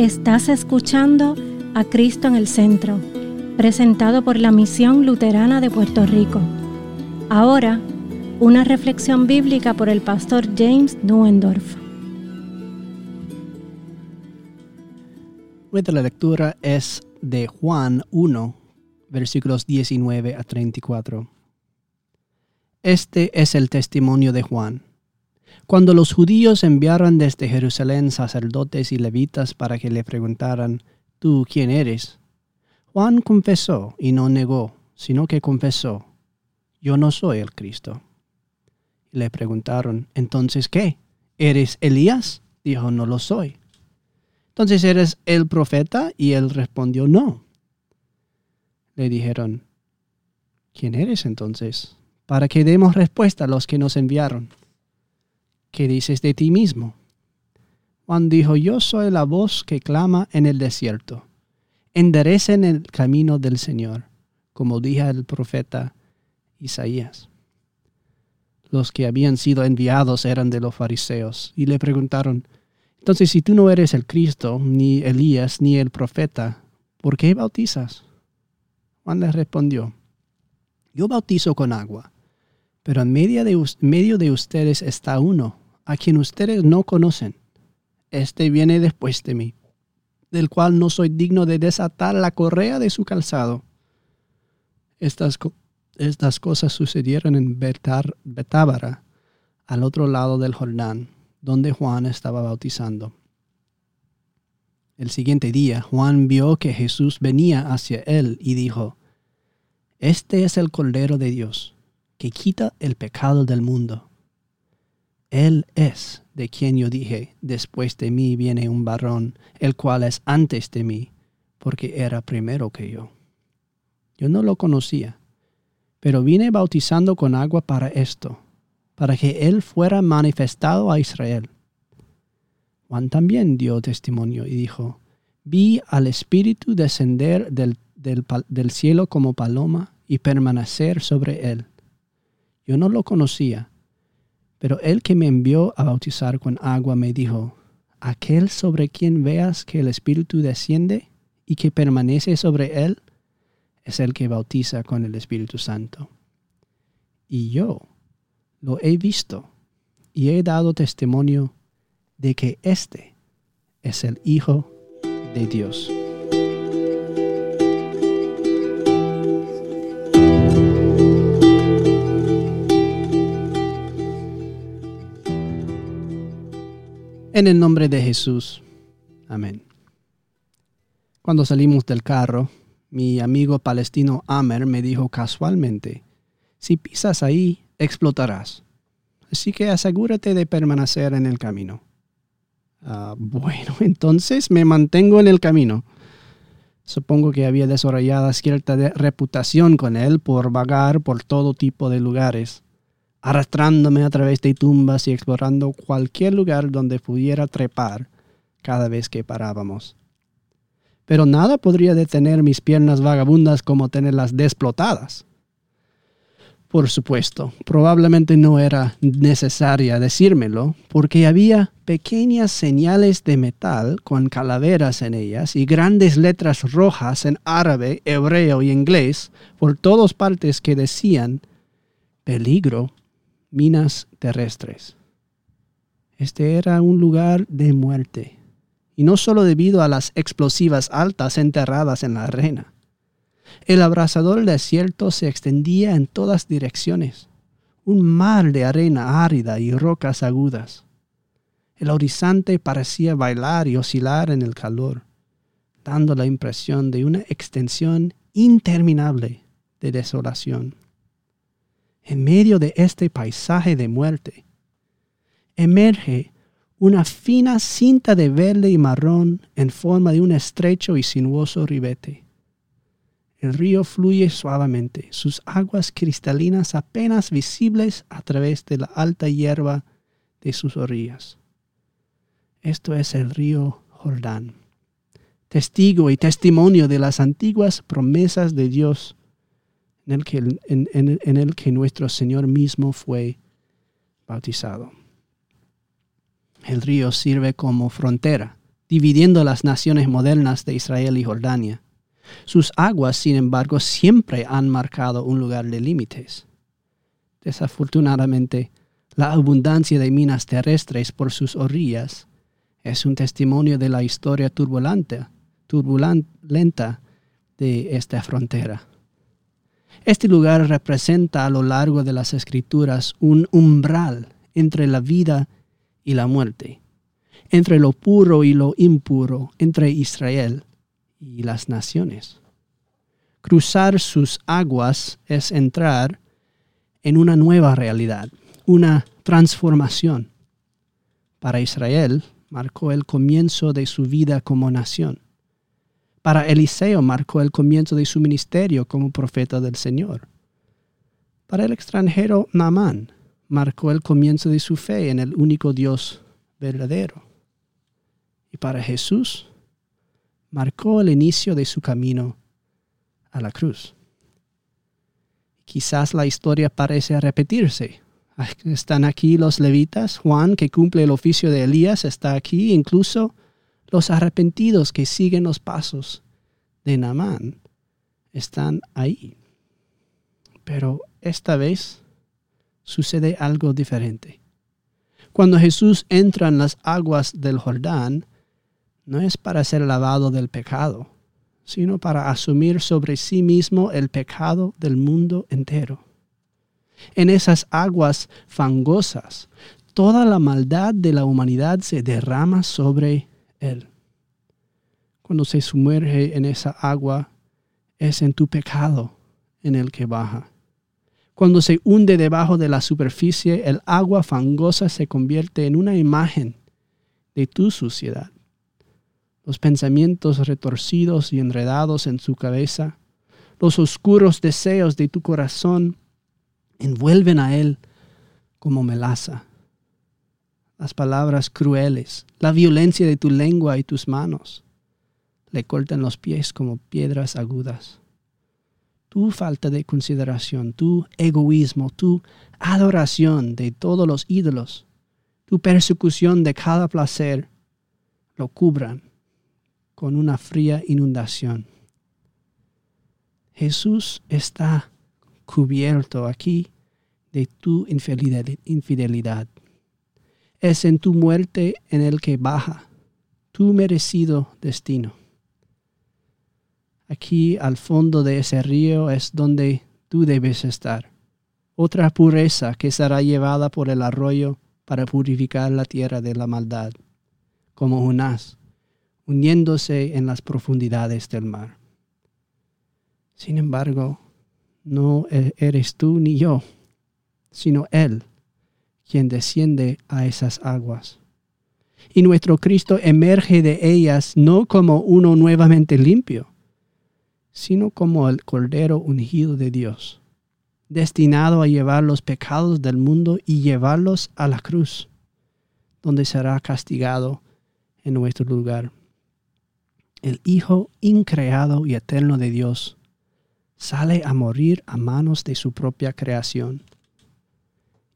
Estás escuchando a Cristo en el Centro, presentado por la Misión Luterana de Puerto Rico. Ahora, una reflexión bíblica por el pastor James Nuendorf. Nuestra lectura es de Juan 1, versículos 19 a 34. Este es el testimonio de Juan cuando los judíos enviaron desde Jerusalén sacerdotes y levitas para que le preguntaran, ¿tú quién eres? Juan confesó y no negó, sino que confesó, yo no soy el Cristo. Le preguntaron, entonces, ¿qué? ¿Eres Elías? Dijo, no lo soy. Entonces, ¿eres el profeta? Y él respondió, no. Le dijeron, ¿quién eres entonces? Para que demos respuesta a los que nos enviaron. ¿Qué dices de ti mismo? Juan dijo, yo soy la voz que clama en el desierto. Enderecen el camino del Señor, como dijo el profeta Isaías. Los que habían sido enviados eran de los fariseos y le preguntaron, entonces si tú no eres el Cristo, ni Elías, ni el profeta, ¿por qué bautizas? Juan les respondió, yo bautizo con agua, pero en de, medio de ustedes está uno a quien ustedes no conocen. Este viene después de mí, del cual no soy digno de desatar la correa de su calzado. Estas, estas cosas sucedieron en Betábara, al otro lado del Jordán, donde Juan estaba bautizando. El siguiente día, Juan vio que Jesús venía hacia él y dijo, Este es el Cordero de Dios, que quita el pecado del mundo. Él es de quien yo dije, después de mí viene un varón, el cual es antes de mí, porque era primero que yo. Yo no lo conocía, pero vine bautizando con agua para esto, para que Él fuera manifestado a Israel. Juan también dio testimonio y dijo, vi al Espíritu descender del, del cielo como paloma y permanecer sobre Él. Yo no lo conocía pero el que me envió a bautizar con agua me dijo, aquel sobre quien veas que el Espíritu desciende y que permanece sobre él, es el que bautiza con el Espíritu Santo. Y yo lo he visto y he dado testimonio de que éste es el Hijo de Dios. En el nombre de Jesús. Amén. Cuando salimos del carro, mi amigo palestino Amer me dijo casualmente, si pisas ahí, explotarás. Así que asegúrate de permanecer en el camino. Ah, bueno, entonces me mantengo en el camino. Supongo que había desarrollado cierta reputación con él por vagar por todo tipo de lugares arrastrándome a través de tumbas y explorando cualquier lugar donde pudiera trepar cada vez que parábamos. Pero nada podría detener mis piernas vagabundas como tenerlas desplotadas. Por supuesto, probablemente no era necesaria decírmelo, porque había pequeñas señales de metal con calaveras en ellas y grandes letras rojas en árabe, hebreo y inglés por todas partes que decían peligro minas terrestres. Este era un lugar de muerte, y no solo debido a las explosivas altas enterradas en la arena. El abrasador desierto se extendía en todas direcciones, un mar de arena árida y rocas agudas. El horizonte parecía bailar y oscilar en el calor, dando la impresión de una extensión interminable de desolación en medio de este paisaje de muerte, emerge una fina cinta de verde y marrón en forma de un estrecho y sinuoso ribete. El río fluye suavemente, sus aguas cristalinas apenas visibles a través de la alta hierba de sus orillas. Esto es el río Jordán, testigo y testimonio de las antiguas promesas de Dios en el que, en, el que nuestro Señor mismo fue bautizado. El río sirve como frontera dividiendo las naciones modernas de Israel y Jordania. Sus aguas, sin embargo, siempre han marcado un lugar de límites. Desafortunadamente, la abundancia de minas terrestres por sus orillas es un testimonio de la historia turbulenta, turbulenta de esta frontera. Este lugar representa a lo largo de las escrituras un umbral entre la vida y la muerte, entre lo puro y lo impuro, entre Israel y las naciones. Cruzar sus aguas es entrar en una nueva realidad, una transformación. Para Israel marcó el comienzo de su vida como nación. Para Eliseo marcó el comienzo de su ministerio como profeta del Señor. Para el extranjero Naamán marcó el comienzo de su fe en el único Dios verdadero. Y para Jesús marcó el inicio de su camino a la cruz. Quizás la historia parece repetirse. Están aquí los levitas, Juan, que cumple el oficio de Elías, está aquí, incluso los arrepentidos que siguen los pasos de Naamán están ahí. Pero esta vez sucede algo diferente. Cuando Jesús entra en las aguas del Jordán, no es para ser lavado del pecado, sino para asumir sobre sí mismo el pecado del mundo entero. En esas aguas fangosas, toda la maldad de la humanidad se derrama sobre él. Cuando se sumerge en esa agua, es en tu pecado en el que baja. Cuando se hunde debajo de la superficie, el agua fangosa se convierte en una imagen de tu suciedad. Los pensamientos retorcidos y enredados en su cabeza, los oscuros deseos de tu corazón envuelven a él como melaza las palabras crueles, la violencia de tu lengua y tus manos. Le cortan los pies como piedras agudas. Tu falta de consideración, tu egoísmo, tu adoración de todos los ídolos, tu persecución de cada placer, lo cubran con una fría inundación. Jesús está cubierto aquí de tu infidelidad es en tu muerte en el que baja tu merecido destino. Aquí al fondo de ese río es donde tú debes estar. Otra pureza que será llevada por el arroyo para purificar la tierra de la maldad, como Jonás, uniéndose en las profundidades del mar. Sin embargo, no e-, eres tú ni yo, sino Él quien desciende a esas aguas. Y nuestro Cristo emerge de ellas no como uno nuevamente limpio, sino como el Cordero ungido de Dios, destinado a llevar los pecados del mundo y llevarlos a la cruz, donde será castigado en nuestro lugar. El Hijo increado y eterno de Dios sale a morir a manos de su propia creación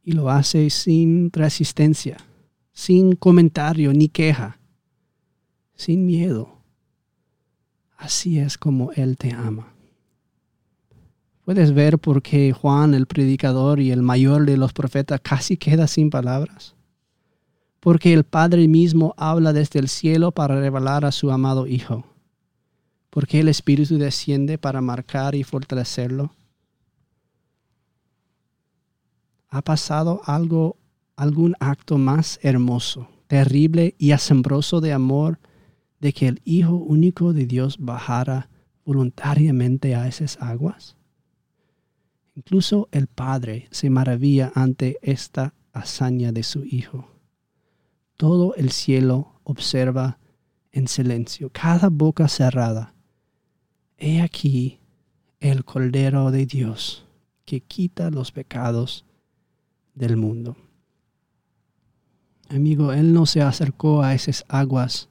y lo hace sin resistencia, sin comentario ni queja, sin miedo. Así es como Él te ama. Puedes ver por qué Juan, el predicador y el mayor de los profetas, casi queda sin palabras. Porque el Padre mismo habla desde el cielo para revelar a su amado Hijo. Porque el Espíritu desciende para marcar y fortalecerlo ha pasado algo, algún acto más hermoso, terrible y asombroso de amor de que el Hijo único de Dios bajara voluntariamente a esas aguas? Incluso el Padre se maravilla ante esta hazaña de su Hijo. Todo el cielo observa en silencio, cada boca cerrada. He aquí el Cordero de Dios que quita los pecados del mundo. Amigo, Él no se acercó a esas aguas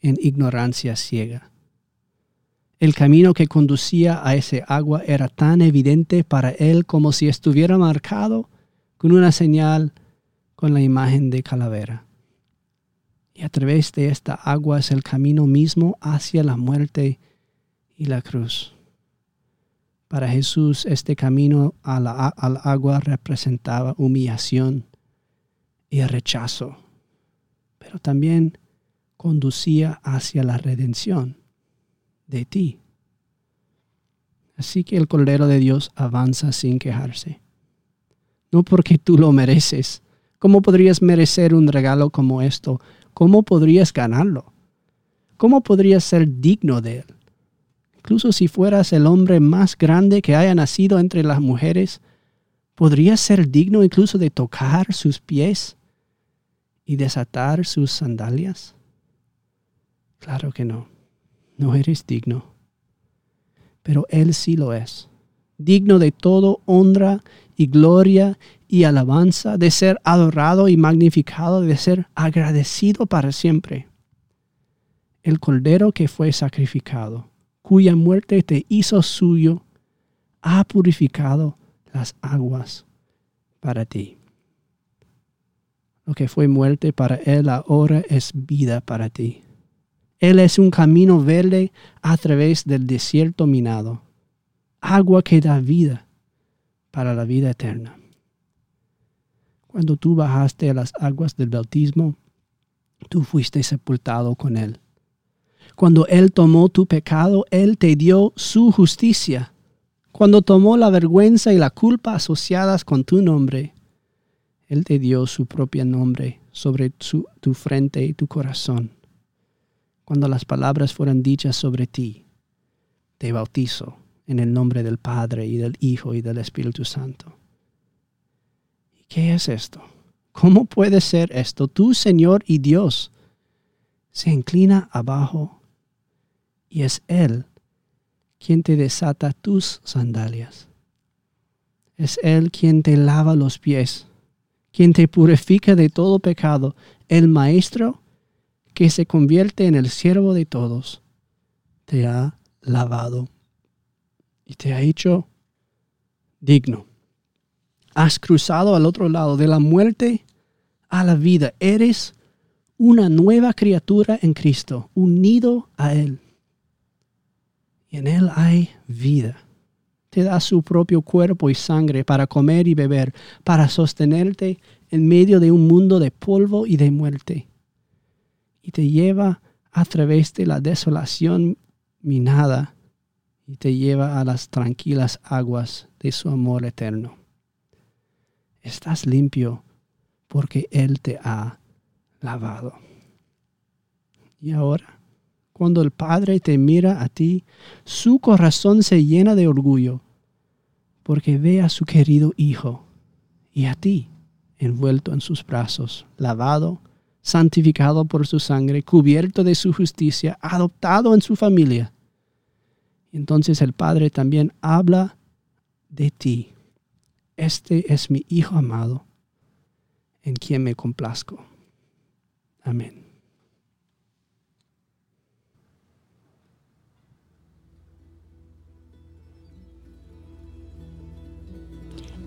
en ignorancia ciega. El camino que conducía a ese agua era tan evidente para Él como si estuviera marcado con una señal con la imagen de calavera. Y a través de esta agua es el camino mismo hacia la muerte y la cruz. Para Jesús este camino al agua representaba humillación y rechazo, pero también conducía hacia la redención de ti. Así que el Cordero de Dios avanza sin quejarse. No porque tú lo mereces. ¿Cómo podrías merecer un regalo como esto? ¿Cómo podrías ganarlo? ¿Cómo podrías ser digno de él? Incluso si fueras el hombre más grande que haya nacido entre las mujeres, ¿podrías ser digno incluso de tocar sus pies y desatar sus sandalias? Claro que no. No eres digno pero Él sí lo es, digno de todo honra y gloria y alabanza, de ser adorado y magnificado, de ser agradecido para siempre. El Cordero que fue sacrificado, cuya muerte te hizo suyo, ha purificado las aguas para ti. Lo que fue muerte para Él ahora es vida para ti. Él es un camino verde a través del desierto minado, agua que da vida para la vida eterna. Cuando tú bajaste a las aguas del bautismo, tú fuiste sepultado con Él. Cuando Él tomó tu pecado, Él te dio su justicia. Cuando tomó la vergüenza y la culpa asociadas con tu nombre, Él te dio su propio nombre sobre tu frente y tu corazón cuando las palabras fueran dichas sobre ti, te bautizo en el nombre del Padre y del Hijo y del Espíritu Santo. ¿Y qué es esto? ¿Cómo puede ser esto? Tu Señor y Dios se inclina abajo y es Él quien te desata tus sandalias. Es Él quien te lava los pies, quien te purifica de todo pecado, el Maestro que se convierte en el siervo de todos, te ha lavado y te ha hecho digno. Has cruzado al otro lado de la muerte a la vida. Eres una nueva criatura en Cristo, unido a Él. Y en Él hay vida. Te da su propio cuerpo y sangre para comer y beber, para sostenerte en medio de un mundo de polvo y de muerte y te lleva a través de la desolación minada y te lleva a las tranquilas aguas de su amor eterno. Estás limpio porque Él te ha lavado. Y ahora, cuando el Padre te mira a ti, su corazón se llena de orgullo porque ve a su querido Hijo y a ti envuelto en sus brazos, lavado santificado por su sangre, cubierto de su justicia, adoptado en su familia. Entonces el Padre también habla de ti. Este es mi Hijo amado, en quien me complazco. Amén.